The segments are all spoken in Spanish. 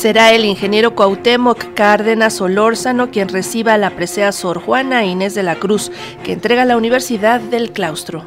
Será el ingeniero Cuauhtémoc Cárdenas Solórzano quien reciba la presea Sor Juana Inés de la Cruz, que entrega la Universidad del Claustro.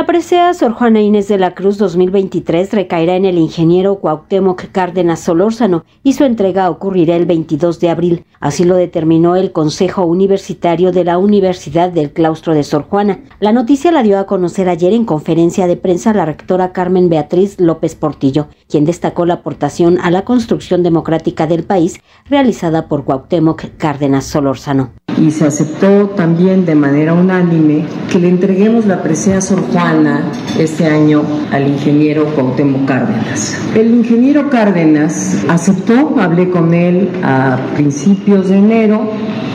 La presea Sor Juana Inés de la Cruz 2023 recaerá en el ingeniero Cuauhtémoc Cárdenas Solórzano y su entrega ocurrirá el 22 de abril. Así lo determinó el Consejo Universitario de la Universidad del Claustro de Sor Juana. La noticia la dio a conocer ayer en conferencia de prensa la rectora Carmen Beatriz López Portillo, quien destacó la aportación a la construcción democrática del país realizada por Cuauhtémoc Cárdenas Solórzano y se aceptó también de manera unánime que le entreguemos la presea Sor Juana este año al ingeniero Cuauhtémoc Cárdenas. El ingeniero Cárdenas aceptó, hablé con él a principios de enero,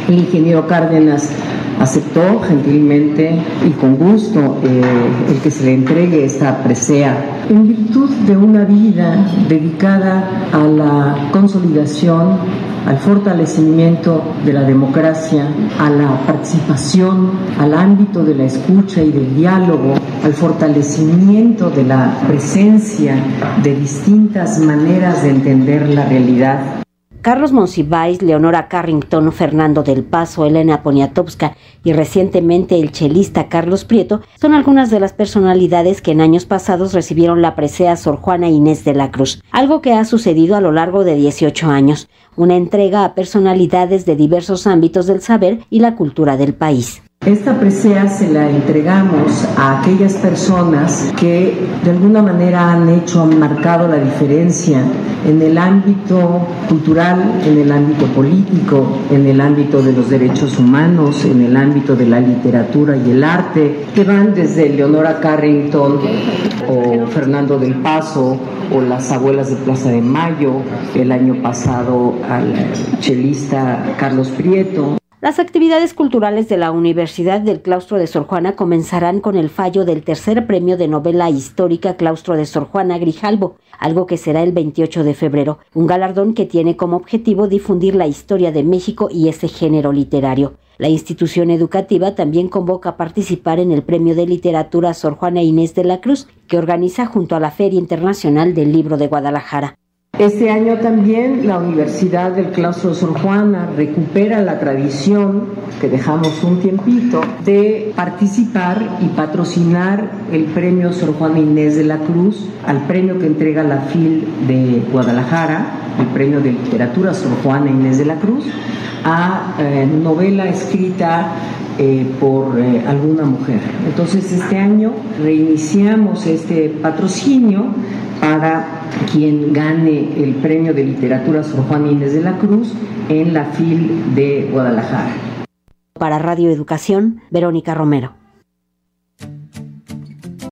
el ingeniero Cárdenas aceptó gentilmente y con gusto eh, el que se le entregue esta presea en virtud de una vida dedicada a la consolidación al fortalecimiento de la democracia, a la participación, al ámbito de la escucha y del diálogo, al fortalecimiento de la presencia de distintas maneras de entender la realidad Carlos Monsiváis, Leonora Carrington, Fernando del Paso, Elena Poniatowska y recientemente el chelista Carlos Prieto son algunas de las personalidades que en años pasados recibieron la presea Sor Juana Inés de la Cruz, algo que ha sucedido a lo largo de 18 años, una entrega a personalidades de diversos ámbitos del saber y la cultura del país. Esta presea se la entregamos a aquellas personas que de alguna manera han hecho, han marcado la diferencia en el ámbito cultural, en el ámbito político, en el ámbito de los derechos humanos, en el ámbito de la literatura y el arte, que van desde Leonora Carrington o Fernando del Paso o las abuelas de Plaza de Mayo, el año pasado al chelista Carlos Prieto. Las actividades culturales de la Universidad del Claustro de Sor Juana comenzarán con el fallo del tercer premio de novela histórica Claustro de Sor Juana Grijalbo, algo que será el 28 de febrero, un galardón que tiene como objetivo difundir la historia de México y ese género literario. La institución educativa también convoca a participar en el Premio de Literatura Sor Juana Inés de la Cruz, que organiza junto a la Feria Internacional del Libro de Guadalajara. Este año también la Universidad del Claustro Sor Juana recupera la tradición que dejamos un tiempito de participar y patrocinar el premio Sor Juana Inés de la Cruz al premio que entrega la FIL de Guadalajara, el premio de literatura Sor Juana Inés de la Cruz, a eh, novela escrita eh, por eh, alguna mujer. Entonces este año reiniciamos este patrocinio para quien gane el premio de literatura Sor Juan Inés de la Cruz en la FIL de Guadalajara. Para Radio Educación, Verónica Romero.